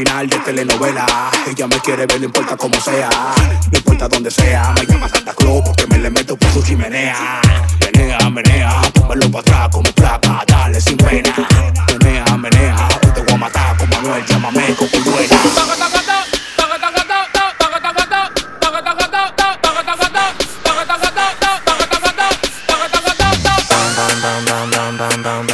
final de telenovela. Ella me quiere ver, no importa cómo sea, no importa dónde sea. Me llama Santa Claus porque me le meto por su chimenea. Menea, menea, póngalo para atrás como placa, dale sin pena. Menea, menea, hoy te voy a matar con Manuel, llámame con duela. bam bam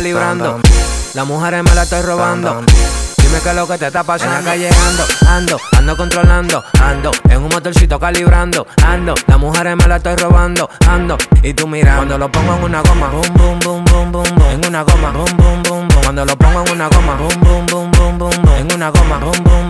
librando. La mujer me la estoy robando. Dime qué es lo que te está pasando. En la calle ando, ando, ando controlando, ando. En un motorcito calibrando, ando. La mujer me la estoy robando, ando. Y tú mira, cuando lo pongo en una goma, boom, boom, boom, boom, boom, boom. En una goma, boom, boom, boom, boom. Cuando lo pongo en una goma, boom, boom, boom, boom, boom, boom. En una goma, boom, boom.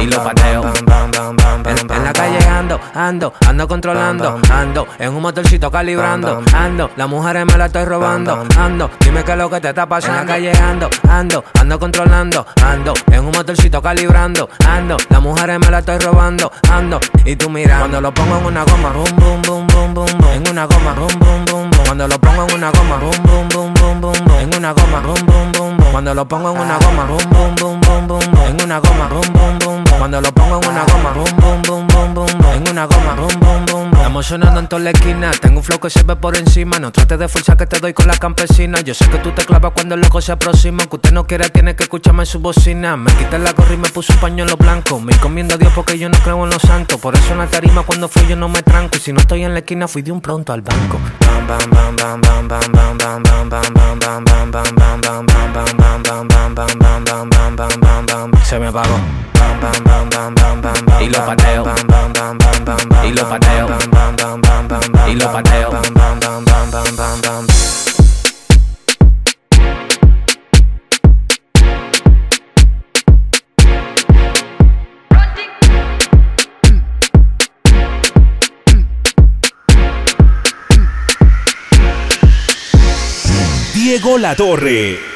Y lo pateo. En, la calle ando, ando, ando controlando, ando, en un motorcito calibrando, ando, las mujeres me la estoy robando, ando, dime qué es lo que te está pasando. En la calle ando, ando, ando controlando, ando, en un motorcito calibrando, ando, las mujeres me la estoy robando, ando, y tú mira, cuando lo pongo en una goma, boom, boom, boom, boom, boom, boom, en una goma, boom, boom, boom, boom, cuando lo pongo en una goma, boom, boom, boom, boom, boom, boom, en una goma, boom, boom, boom, boom, cuando lo pongo en una goma, boom, boom, boom, boom, boom, boom, en una goma, boom, boom, boom, boom, cuando lo pongo en una goma, boom, boom, una goma, boom, boom, boom, boom. Estamos sonando en toda la esquina, tengo un flow que se ve por encima, no trates de fuerza que te doy con la campesina. Yo sé que tú te clavas cuando el loco se aproxima, que usted no quiere, tiene que escucharme en su bocina. Me quité la gorra y me puse un pañuelo blanco, me comiendo a Dios porque yo no creo en los santos. Por eso en la tarima cuando fui yo no me tranco, y si no estoy en la esquina fui de un pronto al banco. Se me apagó. Y lo pateo. Lo pateo. Y lo pateo. Diego La Torre.